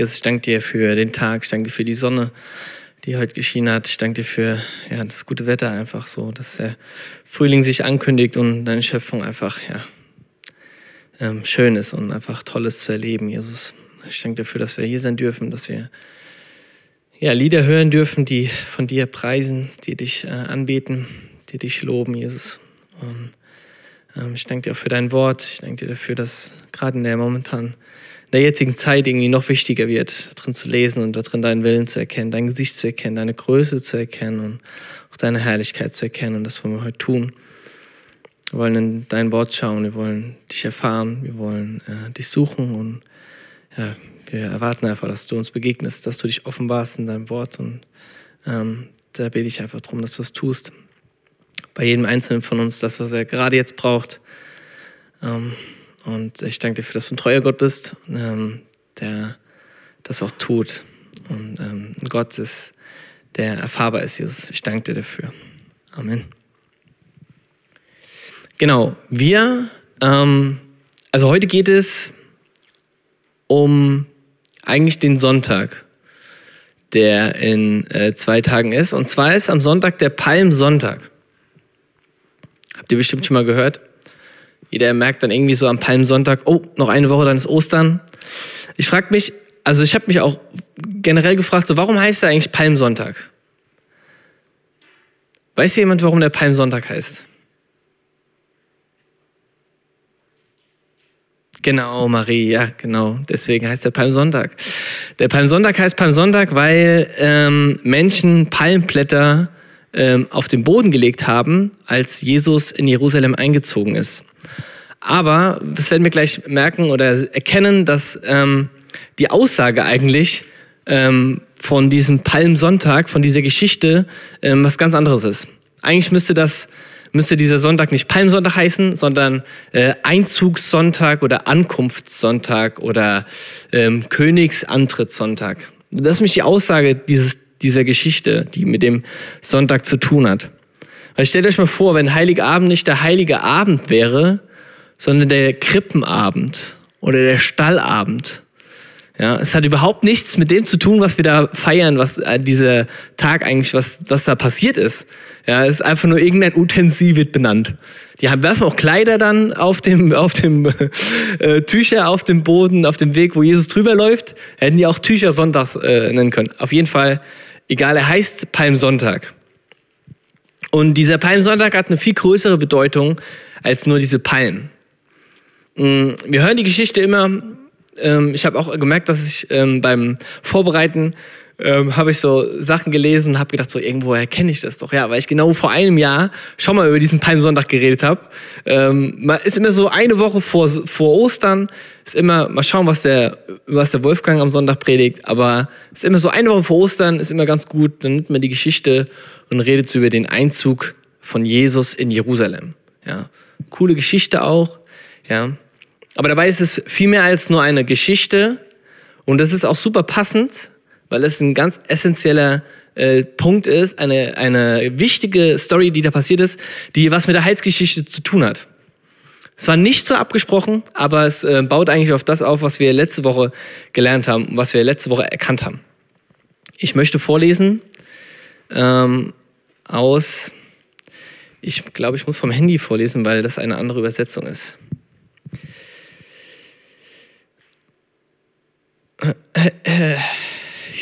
Jesus, ich danke dir für den Tag, ich danke dir für die Sonne, die heute geschienen hat. Ich danke dir für ja, das gute Wetter einfach so, dass der Frühling sich ankündigt und deine Schöpfung einfach ja, ähm, schön ist und einfach Tolles zu erleben, Jesus. Ich danke dafür, dass wir hier sein dürfen, dass wir ja, Lieder hören dürfen, die von dir preisen, die dich äh, anbeten, die dich loben, Jesus. Und ähm, ich danke dir auch für dein Wort. Ich danke dir dafür, dass gerade in der momentan in der jetzigen Zeit irgendwie noch wichtiger wird, darin zu lesen und darin deinen Willen zu erkennen, dein Gesicht zu erkennen, deine Größe zu erkennen und auch deine Herrlichkeit zu erkennen. Und das wollen wir heute tun. Wir wollen in dein Wort schauen, wir wollen dich erfahren, wir wollen äh, dich suchen und ja, wir erwarten einfach, dass du uns begegnest, dass du dich offenbarst in deinem Wort und ähm, da bete ich einfach darum, dass du es tust. Bei jedem Einzelnen von uns, das, was er gerade jetzt braucht. Ähm, und ich danke dir dafür, dass du ein treuer Gott bist, ähm, der das auch tut. Und ähm, Gott ist, der erfahrbar ist, Jesus. Ich danke dir dafür. Amen. Genau, wir, ähm, also heute geht es um eigentlich den Sonntag, der in äh, zwei Tagen ist. Und zwar ist am Sonntag der Palmsonntag. Habt ihr bestimmt schon mal gehört? Jeder merkt dann irgendwie so am Palmsonntag, oh, noch eine Woche, dann ist Ostern. Ich frage mich, also ich habe mich auch generell gefragt, so warum heißt er eigentlich Palmsonntag? Weiß jemand, warum der Palmsonntag heißt? Genau, Marie, ja, genau. Deswegen heißt der Palmsonntag. Der Palmsonntag heißt Palmsonntag, weil ähm, Menschen Palmblätter ähm, auf den Boden gelegt haben, als Jesus in Jerusalem eingezogen ist. Aber, das werden wir gleich merken oder erkennen, dass ähm, die Aussage eigentlich ähm, von diesem Palmsonntag, von dieser Geschichte, ähm, was ganz anderes ist. Eigentlich müsste das müsste dieser Sonntag nicht Palmsonntag heißen, sondern äh, Einzugssonntag oder Ankunftssonntag oder ähm, Königsantrittssonntag. Das ist nämlich die Aussage dieses, dieser Geschichte, die mit dem Sonntag zu tun hat. Weil stellt euch mal vor, wenn Heiligabend nicht der heilige Abend wäre, sondern der Krippenabend oder der Stallabend. Ja, es hat überhaupt nichts mit dem zu tun, was wir da feiern, was äh, dieser Tag eigentlich, was, was da passiert ist. Ja, es ist einfach nur irgendein Utensil wird benannt. Die haben, werfen auch Kleider dann auf dem, auf dem äh, Tücher auf dem Boden, auf dem Weg, wo Jesus drüber läuft. Hätten die auch Tücher Sonntags äh, nennen können. Auf jeden Fall, egal, er heißt Palmsonntag. Und dieser Palmsonntag hat eine viel größere Bedeutung als nur diese Palmen. Mm, wir hören die Geschichte immer. Ähm, ich habe auch gemerkt, dass ich ähm, beim Vorbereiten ähm, habe ich so Sachen gelesen, habe gedacht, so irgendwo erkenne ich das doch. Ja, weil ich genau vor einem Jahr schon mal über diesen Palmsonntag geredet habe. Ähm, man ist immer so eine Woche vor, vor Ostern, ist immer, mal schauen, was der, was der Wolfgang am Sonntag predigt, aber ist immer so eine Woche vor Ostern, ist immer ganz gut, dann nimmt man die Geschichte und redet über den Einzug von Jesus in Jerusalem. Ja, coole Geschichte auch, ja. Aber dabei ist es viel mehr als nur eine Geschichte und das ist auch super passend, weil es ein ganz essentieller äh, Punkt ist, eine, eine wichtige Story, die da passiert ist, die was mit der Heilsgeschichte zu tun hat. Es war nicht so abgesprochen, aber es äh, baut eigentlich auf das auf, was wir letzte Woche gelernt haben, was wir letzte Woche erkannt haben. Ich möchte vorlesen ähm, aus, ich glaube, ich muss vom Handy vorlesen, weil das eine andere Übersetzung ist.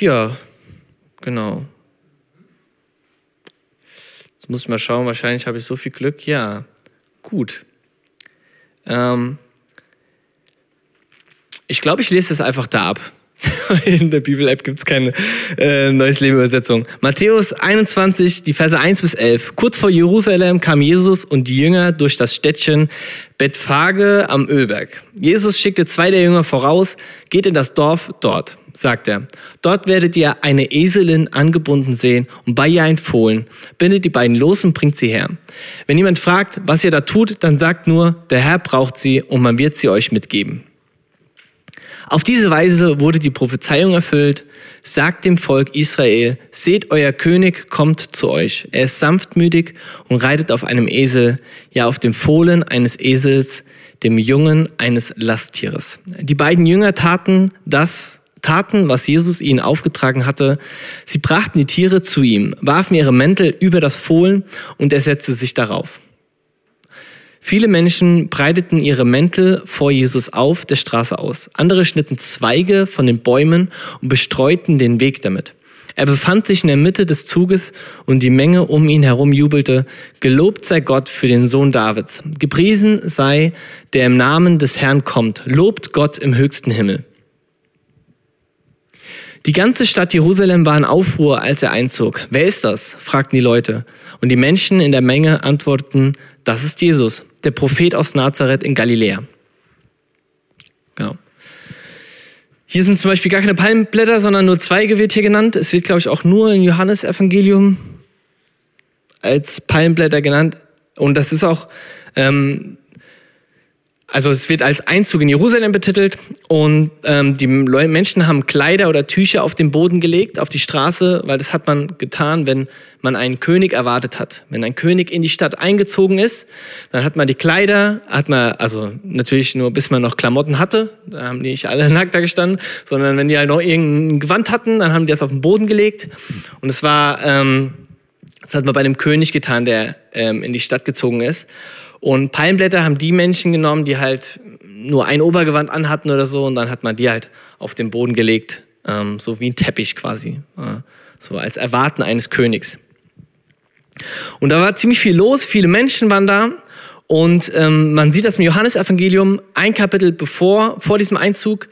Ja, genau. Jetzt muss ich mal schauen, wahrscheinlich habe ich so viel Glück. Ja, gut. Ähm, ich glaube, ich lese das einfach da ab. In der Bibel-App gibt es keine äh, Neues Leben-Übersetzung. Matthäus 21, die Verse 1 bis 11. Kurz vor Jerusalem kam Jesus und die Jünger durch das Städtchen Bethphage am Ölberg. Jesus schickte zwei der Jünger voraus, geht in das Dorf dort sagt er. Dort werdet ihr eine Eselin angebunden sehen und bei ihr ein Fohlen. Bindet die beiden los und bringt sie her. Wenn jemand fragt, was ihr da tut, dann sagt nur, der Herr braucht sie und man wird sie euch mitgeben. Auf diese Weise wurde die Prophezeiung erfüllt. Sagt dem Volk Israel, seht, euer König kommt zu euch. Er ist sanftmütig und reitet auf einem Esel, ja auf dem Fohlen eines Esels, dem Jungen eines Lasttieres. Die beiden Jünger taten das, taten, was Jesus ihnen aufgetragen hatte. Sie brachten die Tiere zu ihm, warfen ihre Mäntel über das Fohlen und er setzte sich darauf. Viele Menschen breiteten ihre Mäntel vor Jesus auf der Straße aus. Andere schnitten Zweige von den Bäumen und bestreuten den Weg damit. Er befand sich in der Mitte des Zuges und die Menge um ihn herum jubelte, Gelobt sei Gott für den Sohn Davids. Gepriesen sei, der im Namen des Herrn kommt. Lobt Gott im höchsten Himmel. Die ganze Stadt Jerusalem war in Aufruhr, als er einzog. Wer ist das? fragten die Leute. Und die Menschen in der Menge antworteten, das ist Jesus, der Prophet aus Nazareth in Galiläa. Genau. Hier sind zum Beispiel gar keine Palmblätter, sondern nur Zweige wird hier genannt. Es wird, glaube ich, auch nur im Johannesevangelium als Palmblätter genannt. Und das ist auch ähm, also es wird als Einzug in Jerusalem betitelt und ähm, die Menschen haben Kleider oder Tücher auf den Boden gelegt, auf die Straße, weil das hat man getan, wenn man einen König erwartet hat. Wenn ein König in die Stadt eingezogen ist, dann hat man die Kleider, hat man, also natürlich nur bis man noch Klamotten hatte, da haben die nicht alle nackt da gestanden, sondern wenn die halt noch irgendein Gewand hatten, dann haben die das auf den Boden gelegt und es war, ähm, das hat man bei dem König getan, der ähm, in die Stadt gezogen ist. Und Palmblätter haben die Menschen genommen, die halt nur ein Obergewand anhatten oder so, und dann hat man die halt auf den Boden gelegt, ähm, so wie ein Teppich quasi, äh, so als Erwarten eines Königs. Und da war ziemlich viel los, viele Menschen waren da. Und ähm, man sieht das im Johannesevangelium, ein Kapitel bevor, vor diesem Einzug,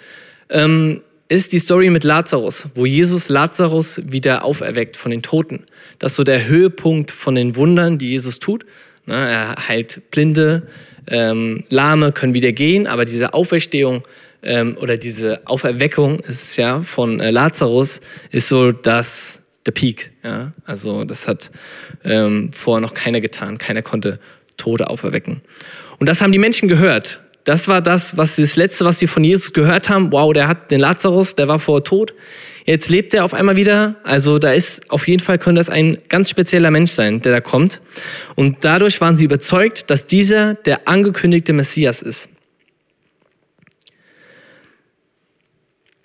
ähm, ist die Story mit Lazarus, wo Jesus Lazarus wieder auferweckt von den Toten. Das ist so der Höhepunkt von den Wundern, die Jesus tut. Ne, er heilt Blinde, ähm, Lahme können wieder gehen, aber diese Auferstehung ähm, oder diese Auferweckung ist ja von äh, Lazarus ist so das der Peak. Ja? Also das hat ähm, vorher noch keiner getan. Keiner konnte Tote auferwecken. Und das haben die Menschen gehört. Das war das, was das Letzte, was sie von Jesus gehört haben. Wow, der hat den Lazarus, der war vorher tot. Jetzt lebt er auf einmal wieder. Also da ist auf jeden Fall könnte das ein ganz spezieller Mensch sein, der da kommt. Und dadurch waren sie überzeugt, dass dieser der angekündigte Messias ist.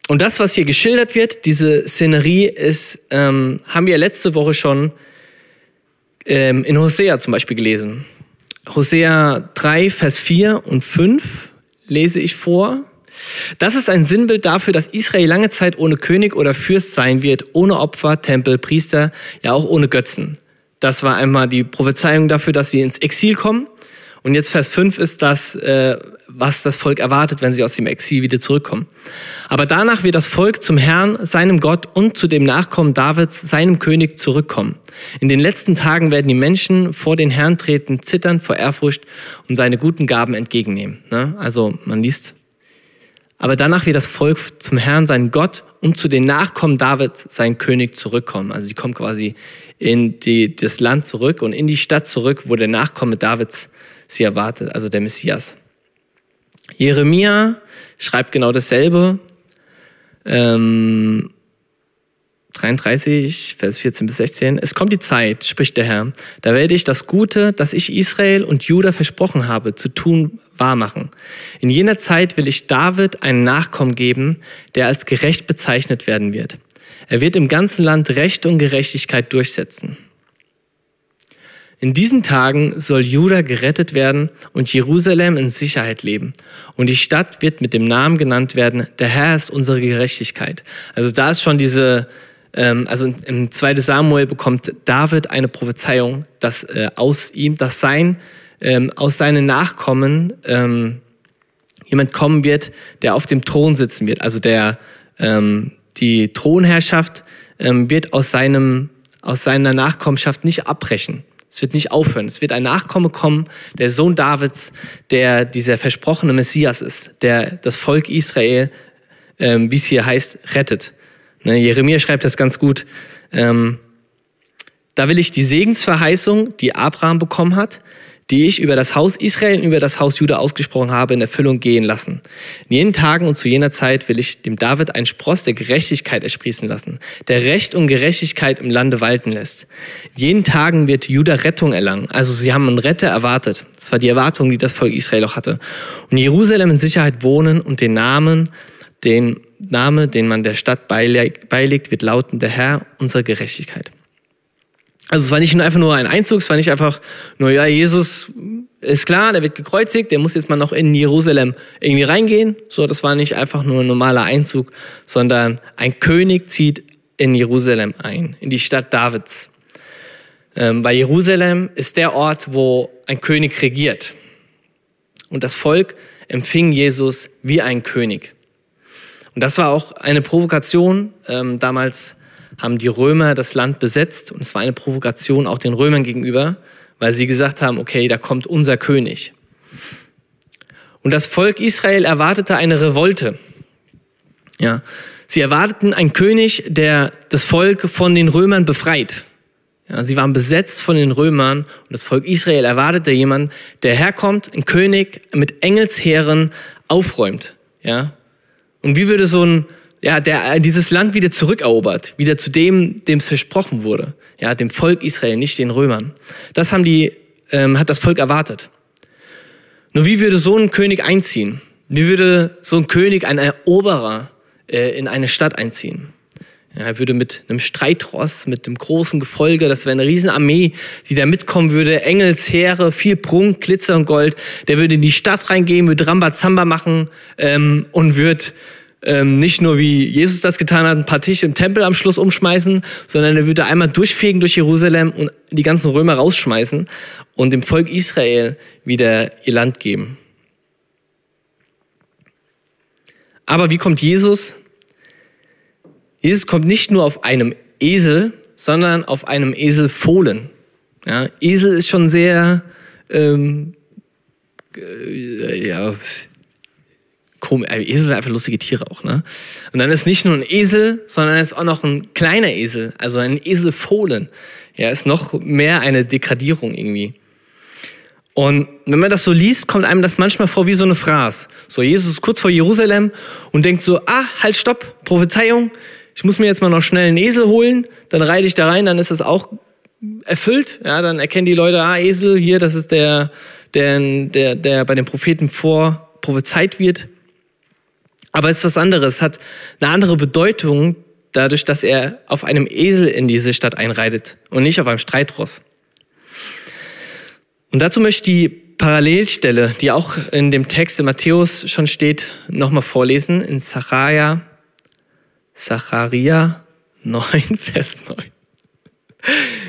Und das, was hier geschildert wird, diese Szenerie, ist, ähm, haben wir letzte Woche schon ähm, in Hosea zum Beispiel gelesen. Hosea 3, Vers 4 und 5 lese ich vor. Das ist ein Sinnbild dafür, dass Israel lange Zeit ohne König oder Fürst sein wird, ohne Opfer, Tempel, Priester, ja auch ohne Götzen. Das war einmal die Prophezeiung dafür, dass sie ins Exil kommen. Und jetzt Vers 5 ist das, äh, was das Volk erwartet, wenn sie aus dem Exil wieder zurückkommen. Aber danach wird das Volk zum Herrn, seinem Gott und zu dem Nachkommen Davids, seinem König, zurückkommen. In den letzten Tagen werden die Menschen vor den Herrn treten, zittern vor Ehrfurcht und seine guten Gaben entgegennehmen. Ne? Also man liest aber danach wird das Volk zum Herrn, seinen Gott und zu den Nachkommen Davids, sein König, zurückkommen. Also sie kommen quasi in die, das Land zurück und in die Stadt zurück, wo der Nachkomme Davids sie erwartet, also der Messias. Jeremia schreibt genau dasselbe. Ähm, 33, Vers 14 bis 16. Es kommt die Zeit, spricht der Herr, da werde ich das Gute, das ich Israel und Juda versprochen habe, zu tun, wahrmachen. In jener Zeit will ich David einen Nachkommen geben, der als gerecht bezeichnet werden wird. Er wird im ganzen Land Recht und Gerechtigkeit durchsetzen. In diesen Tagen soll Juda gerettet werden und Jerusalem in Sicherheit leben. Und die Stadt wird mit dem Namen genannt werden, der Herr ist unsere Gerechtigkeit. Also da ist schon diese, also im 2. Samuel bekommt David eine Prophezeiung, dass äh, aus ihm, dass sein, ähm, aus seinen Nachkommen ähm, jemand kommen wird, der auf dem Thron sitzen wird. Also der, die Thronherrschaft wird aus, seinem, aus seiner Nachkommenschaft nicht abbrechen. Es wird nicht aufhören. Es wird ein Nachkomme kommen, der Sohn Davids, der dieser versprochene Messias ist, der das Volk Israel, ähm, wie es hier heißt, rettet. Ne, Jeremia schreibt das ganz gut. Ähm, da will ich die Segensverheißung, die Abraham bekommen hat, die ich über das Haus Israel und über das Haus Juda ausgesprochen habe, in Erfüllung gehen lassen. In jenen Tagen und zu jener Zeit will ich dem David einen Spross der Gerechtigkeit ersprießen lassen, der Recht und Gerechtigkeit im Lande walten lässt. In jenen Tagen wird Juda Rettung erlangen. Also sie haben einen Retter erwartet. Das war die Erwartung, die das Volk Israel auch hatte. Und Jerusalem in Sicherheit wohnen und den Namen, den Name, den man der Stadt beilegt, wird lauten, der Herr unserer Gerechtigkeit. Also es war nicht nur einfach nur ein Einzug, es war nicht einfach nur, ja, Jesus ist klar, der wird gekreuzigt, der muss jetzt mal noch in Jerusalem irgendwie reingehen. So, das war nicht einfach nur ein normaler Einzug, sondern ein König zieht in Jerusalem ein, in die Stadt Davids. Ähm, weil Jerusalem ist der Ort, wo ein König regiert. Und das Volk empfing Jesus wie ein König. Und das war auch eine Provokation. Ähm, damals haben die Römer das Land besetzt und es war eine Provokation auch den Römern gegenüber, weil sie gesagt haben, okay, da kommt unser König. Und das Volk Israel erwartete eine Revolte. Ja, sie erwarteten einen König, der das Volk von den Römern befreit. Ja, sie waren besetzt von den Römern und das Volk Israel erwartete jemanden, der herkommt, ein König mit Engelsheeren aufräumt. Ja? Und wie würde so ein, ja, der dieses Land wieder zurückerobert, wieder zu dem, dem es versprochen wurde, ja, dem Volk Israel, nicht den Römern. Das haben die, ähm, hat das Volk erwartet. Nur wie würde so ein König einziehen? Wie würde so ein König, ein Eroberer, äh, in eine Stadt einziehen? Er würde mit einem Streitross, mit einem großen Gefolge, das wäre eine Riesenarmee, die da mitkommen würde, Engelsheere, viel Prunk, Glitzer und Gold. Der würde in die Stadt reingehen, würde Rambazamba machen ähm, und würde ähm, nicht nur wie Jesus das getan hat, ein paar Tische im Tempel am Schluss umschmeißen, sondern er würde einmal durchfegen durch Jerusalem und die ganzen Römer rausschmeißen und dem Volk Israel wieder ihr Land geben. Aber wie kommt Jesus Jesus kommt nicht nur auf einem Esel, sondern auf einem Eselfohlen. Ja, Esel ist schon sehr, ähm, äh, ja, komisch. Esel sind einfach lustige Tiere auch, ne? Und dann ist nicht nur ein Esel, sondern ist auch noch ein kleiner Esel, also ein Eselfohlen. Ja, ist noch mehr eine Degradierung irgendwie. Und wenn man das so liest, kommt einem das manchmal vor wie so eine Phrase. So, Jesus ist kurz vor Jerusalem und denkt so, ah, halt, stopp, Prophezeiung, ich muss mir jetzt mal noch schnell einen Esel holen, dann reite ich da rein, dann ist das auch erfüllt. Ja, dann erkennen die Leute, ah, Esel, hier, das ist der, der, der, der bei den Propheten vor prophezeit wird. Aber es ist was anderes, es hat eine andere Bedeutung, dadurch, dass er auf einem Esel in diese Stadt einreitet und nicht auf einem Streitross. Und dazu möchte ich die Parallelstelle, die auch in dem Text in Matthäus schon steht, nochmal vorlesen, in Zachariah Zacharia 9, Vers 9.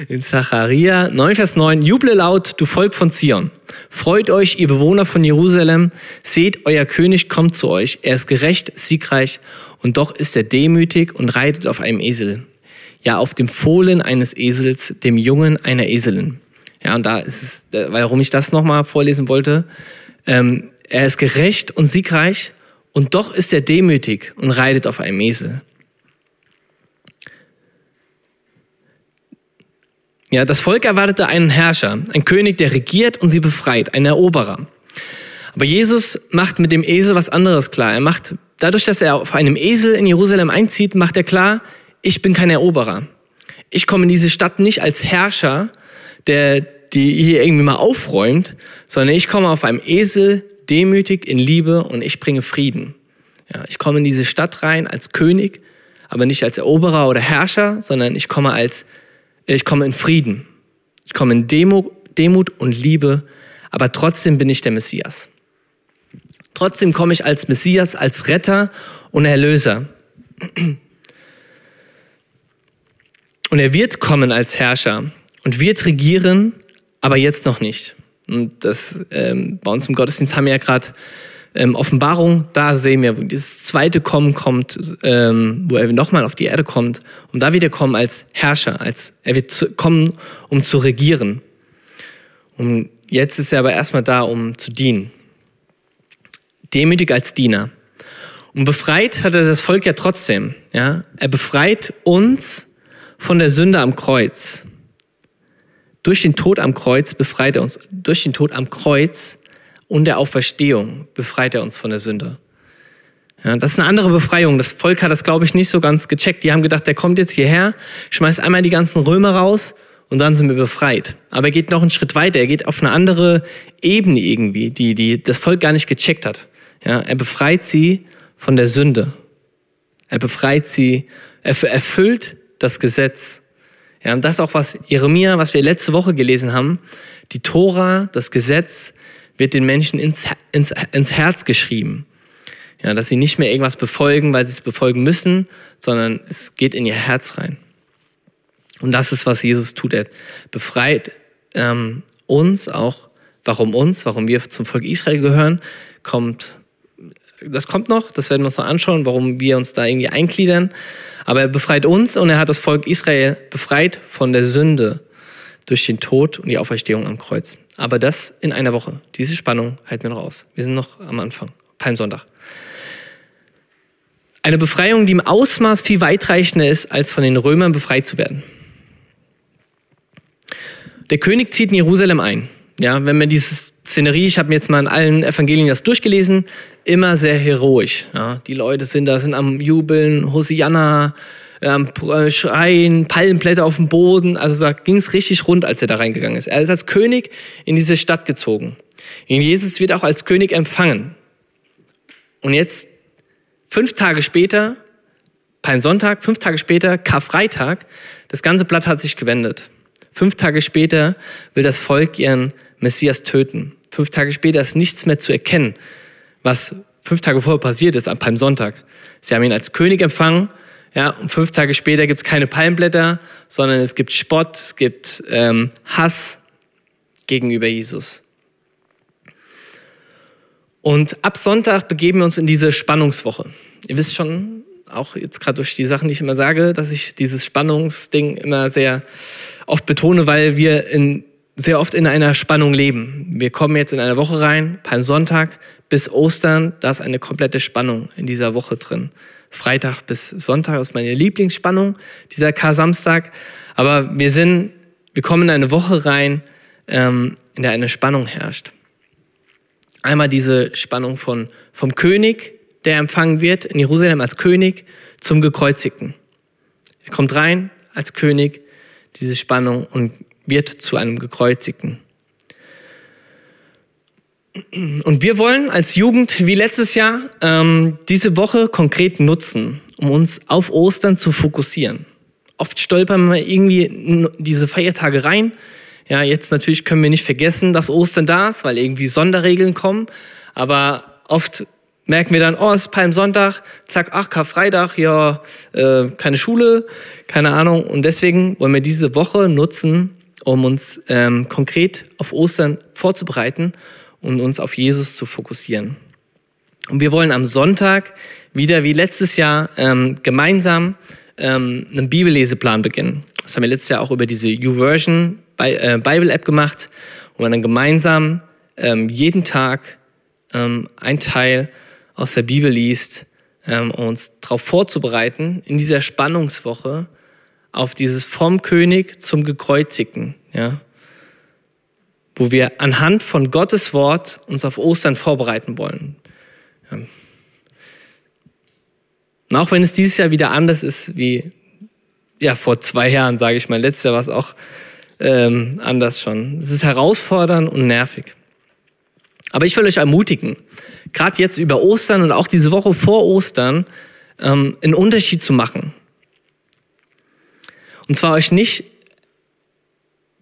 In Zacharia 9, Vers 9, juble laut, du Volk von Zion. Freut euch, ihr Bewohner von Jerusalem. Seht, euer König kommt zu euch. Er ist gerecht, siegreich und doch ist er demütig und reitet auf einem Esel. Ja, auf dem Fohlen eines Esels, dem Jungen einer Eselin. Ja, und da ist es, warum ich das nochmal vorlesen wollte. Ähm, er ist gerecht und siegreich und doch ist er demütig und reitet auf einem Esel. Ja, das Volk erwartete einen Herrscher, einen König, der regiert und sie befreit, einen Eroberer. Aber Jesus macht mit dem Esel was anderes klar. Er macht, dadurch, dass er auf einem Esel in Jerusalem einzieht, macht er klar, ich bin kein Eroberer. Ich komme in diese Stadt nicht als Herrscher, der die hier irgendwie mal aufräumt, sondern ich komme auf einem Esel demütig in Liebe und ich bringe Frieden. Ja, ich komme in diese Stadt rein als König, aber nicht als Eroberer oder Herrscher, sondern ich komme als ich komme in Frieden. Ich komme in Demo, Demut und Liebe, aber trotzdem bin ich der Messias. Trotzdem komme ich als Messias, als Retter und Erlöser. Und er wird kommen als Herrscher und wird regieren, aber jetzt noch nicht. Und das ähm, bei uns im Gottesdienst haben wir ja gerade ähm, Offenbarung, da sehen wir, wo dieses zweite Kommen kommt, ähm, wo er nochmal auf die Erde kommt. Und da wird er kommen als Herrscher, als er wird zu, kommen, um zu regieren. Und jetzt ist er aber erstmal da, um zu dienen. Demütig als Diener. Und befreit hat er das Volk ja trotzdem. Ja? Er befreit uns von der Sünde am Kreuz. Durch den Tod am Kreuz befreit er uns. Durch den Tod am Kreuz und der Auferstehung befreit er uns von der Sünde. Ja, das ist eine andere Befreiung. Das Volk hat das, glaube ich, nicht so ganz gecheckt. Die haben gedacht, der kommt jetzt hierher, schmeißt einmal die ganzen Römer raus und dann sind wir befreit. Aber er geht noch einen Schritt weiter. Er geht auf eine andere Ebene irgendwie, die, die das Volk gar nicht gecheckt hat. Ja, er befreit sie von der Sünde. Er befreit sie, er erfüllt das Gesetz. Ja, und das auch was Jeremia, was wir letzte Woche gelesen haben. Die Tora, das Gesetz, wird den Menschen ins, ins, ins Herz geschrieben. Ja, dass sie nicht mehr irgendwas befolgen, weil sie es befolgen müssen, sondern es geht in ihr Herz rein. Und das ist, was Jesus tut. Er befreit ähm, uns auch. Warum uns? Warum wir zum Volk Israel gehören? Kommt, das kommt noch. Das werden wir uns noch anschauen, warum wir uns da irgendwie eingliedern. Aber er befreit uns und er hat das Volk Israel befreit von der Sünde durch den Tod und die Auferstehung am Kreuz. Aber das in einer Woche. Diese Spannung halten wir noch aus. Wir sind noch am Anfang. Palmsonntag. Eine Befreiung, die im Ausmaß viel weitreichender ist, als von den Römern befreit zu werden. Der König zieht in Jerusalem ein. Ja, wenn man diese Szenerie, ich habe mir jetzt mal in allen Evangelien das durchgelesen, immer sehr heroisch. Ja, die Leute sind da, sind am Jubeln, Hosianna, am äh, Schreien, Palmenblätter auf dem Boden. Also da ging es richtig rund, als er da reingegangen ist. Er ist als König in diese Stadt gezogen. Und Jesus wird auch als König empfangen. Und jetzt, fünf Tage später, Palmsonntag, fünf Tage später, Karfreitag, das ganze Blatt hat sich gewendet. Fünf Tage später will das Volk ihren Messias töten. Fünf Tage später ist nichts mehr zu erkennen, was fünf Tage vorher passiert ist am Palmsonntag. Sie haben ihn als König empfangen, ja, und fünf Tage später gibt es keine Palmblätter, sondern es gibt Spott, es gibt ähm, Hass gegenüber Jesus. Und ab Sonntag begeben wir uns in diese Spannungswoche. Ihr wisst schon, auch jetzt gerade durch die Sachen, die ich immer sage, dass ich dieses Spannungsding immer sehr oft betone, weil wir in, sehr oft in einer Spannung leben. Wir kommen jetzt in eine Woche rein, Palmsonntag bis Ostern, da ist eine komplette Spannung in dieser Woche drin. Freitag bis Sonntag ist meine Lieblingsspannung, dieser Kar-Samstag. Aber wir sind, wir kommen in eine Woche rein, ähm, in der eine Spannung herrscht. Einmal diese Spannung von, vom König, der empfangen wird in Jerusalem als König, zum Gekreuzigten. Er kommt rein als König, diese Spannung und wird zu einem Gekreuzigten. Und wir wollen als Jugend wie letztes Jahr ähm, diese Woche konkret nutzen, um uns auf Ostern zu fokussieren. Oft stolpern wir irgendwie in diese Feiertage rein. Ja, jetzt natürlich können wir nicht vergessen, dass Ostern da ist, weil irgendwie Sonderregeln kommen. Aber oft merken wir dann, oh, es ist Palmsonntag, zack, ach, Karfreitag, ja, äh, keine Schule, keine Ahnung. Und deswegen wollen wir diese Woche nutzen, um uns ähm, konkret auf Ostern vorzubereiten und uns auf Jesus zu fokussieren. Und wir wollen am Sonntag wieder wie letztes Jahr ähm, gemeinsam ähm, einen Bibelleseplan beginnen. Das haben wir letztes Jahr auch über diese YouVersion äh, Bible App gemacht, wo man dann gemeinsam ähm, jeden Tag ähm, ein Teil aus der Bibel liest, ähm, um uns darauf vorzubereiten, in dieser Spannungswoche auf dieses vom König zum Gekreuzigten, ja, wo wir anhand von Gottes Wort uns auf Ostern vorbereiten wollen. Ja. Und auch wenn es dieses Jahr wieder anders ist wie ja, vor zwei Jahren, sage ich mal, letztes Jahr war es auch ähm, anders schon. Es ist herausfordernd und nervig. Aber ich will euch ermutigen, gerade jetzt über Ostern und auch diese Woche vor Ostern, ähm, einen Unterschied zu machen. Und zwar euch nicht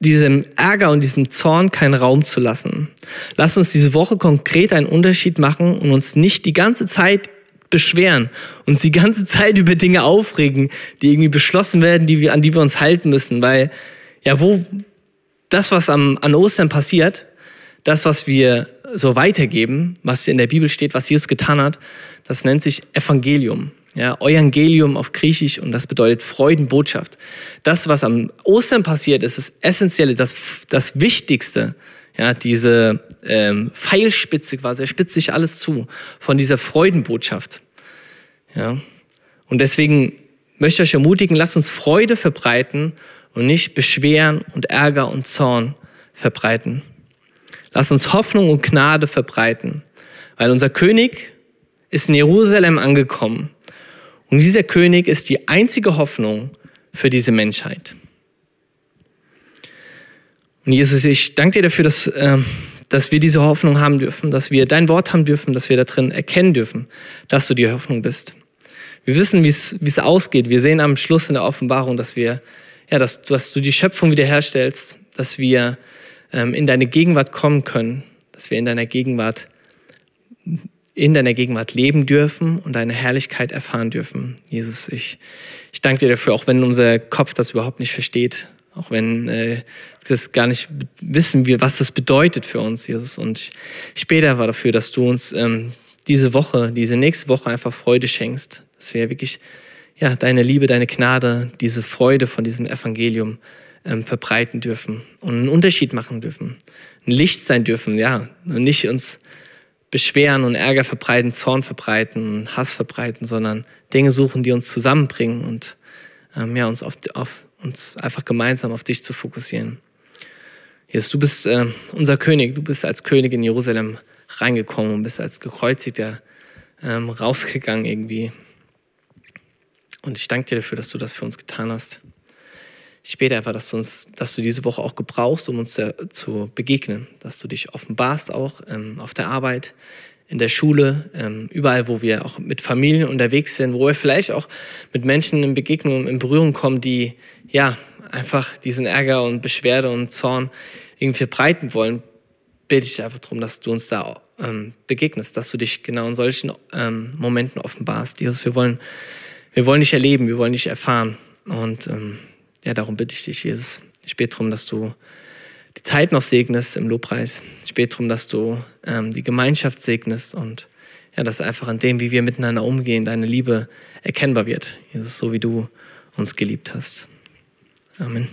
diesem Ärger und diesem Zorn keinen Raum zu lassen. Lasst uns diese Woche konkret einen Unterschied machen und uns nicht die ganze Zeit beschweren, uns die ganze Zeit über Dinge aufregen, die irgendwie beschlossen werden, die wir, an die wir uns halten müssen. Weil, ja, wo das, was am, an Ostern passiert, das, was wir so weitergeben, was in der Bibel steht, was Jesus getan hat, das nennt sich Evangelium. Ja, Evangelium auf Griechisch und das bedeutet Freudenbotschaft. Das, was am Ostern passiert, ist das Essentielle, das, das Wichtigste. Ja, diese ähm, Pfeilspitze quasi, er spitzt sich alles zu von dieser Freudenbotschaft. Ja, und deswegen möchte ich euch ermutigen, lasst uns Freude verbreiten und nicht Beschweren und Ärger und Zorn verbreiten. Lasst uns Hoffnung und Gnade verbreiten, weil unser König ist in Jerusalem angekommen und dieser König ist die einzige Hoffnung für diese Menschheit. Und Jesus, ich danke dir dafür, dass, äh, dass wir diese Hoffnung haben dürfen, dass wir dein Wort haben dürfen, dass wir da drin erkennen dürfen, dass du die Hoffnung bist. wir wissen, wie es ausgeht. Wir sehen am Schluss in der Offenbarung, dass wir, ja, dass, dass du die Schöpfung wiederherstellst, dass wir ähm, in deine Gegenwart kommen können, dass wir in deiner Gegenwart in deiner Gegenwart leben dürfen und deine Herrlichkeit erfahren dürfen. Jesus, ich, ich danke dir dafür, auch wenn unser Kopf das überhaupt nicht versteht, auch wenn äh, wir das gar nicht wissen, wie, was das bedeutet für uns, Jesus. Und ich, ich bete aber dafür, dass du uns ähm, diese Woche, diese nächste Woche einfach Freude schenkst, dass wir wirklich ja, deine Liebe, deine Gnade, diese Freude von diesem Evangelium ähm, verbreiten dürfen und einen Unterschied machen dürfen, ein Licht sein dürfen, ja, und nicht uns beschweren und Ärger verbreiten, Zorn verbreiten, Hass verbreiten, sondern Dinge suchen, die uns zusammenbringen und ähm, ja, uns, auf, auf, uns einfach gemeinsam auf dich zu fokussieren. Jesus, du bist äh, unser König, du bist als König in Jerusalem reingekommen und bist als gekreuzigter ähm, rausgegangen irgendwie. Und ich danke dir dafür, dass du das für uns getan hast. Ich bete einfach, dass du, uns, dass du diese Woche auch gebrauchst, um uns zu, zu begegnen, dass du dich offenbarst auch ähm, auf der Arbeit, in der Schule, ähm, überall, wo wir auch mit Familien unterwegs sind, wo wir vielleicht auch mit Menschen in Begegnung, in Berührung kommen, die ja einfach diesen Ärger und Beschwerde und Zorn irgendwie verbreiten wollen, bitte ich einfach darum, dass du uns da ähm, begegnest, dass du dich genau in solchen ähm, Momenten offenbarst. Jesus, wir wollen, wir wollen dich erleben, wir wollen dich erfahren. Und ähm, ja, darum bitte ich dich, Jesus. Ich bete darum, dass du die Zeit noch segnest im Lobpreis. Ich bete darum, dass du ähm, die Gemeinschaft segnest und ja, dass einfach an dem, wie wir miteinander umgehen, deine Liebe erkennbar wird. Jesus, so wie du uns geliebt hast. Amen.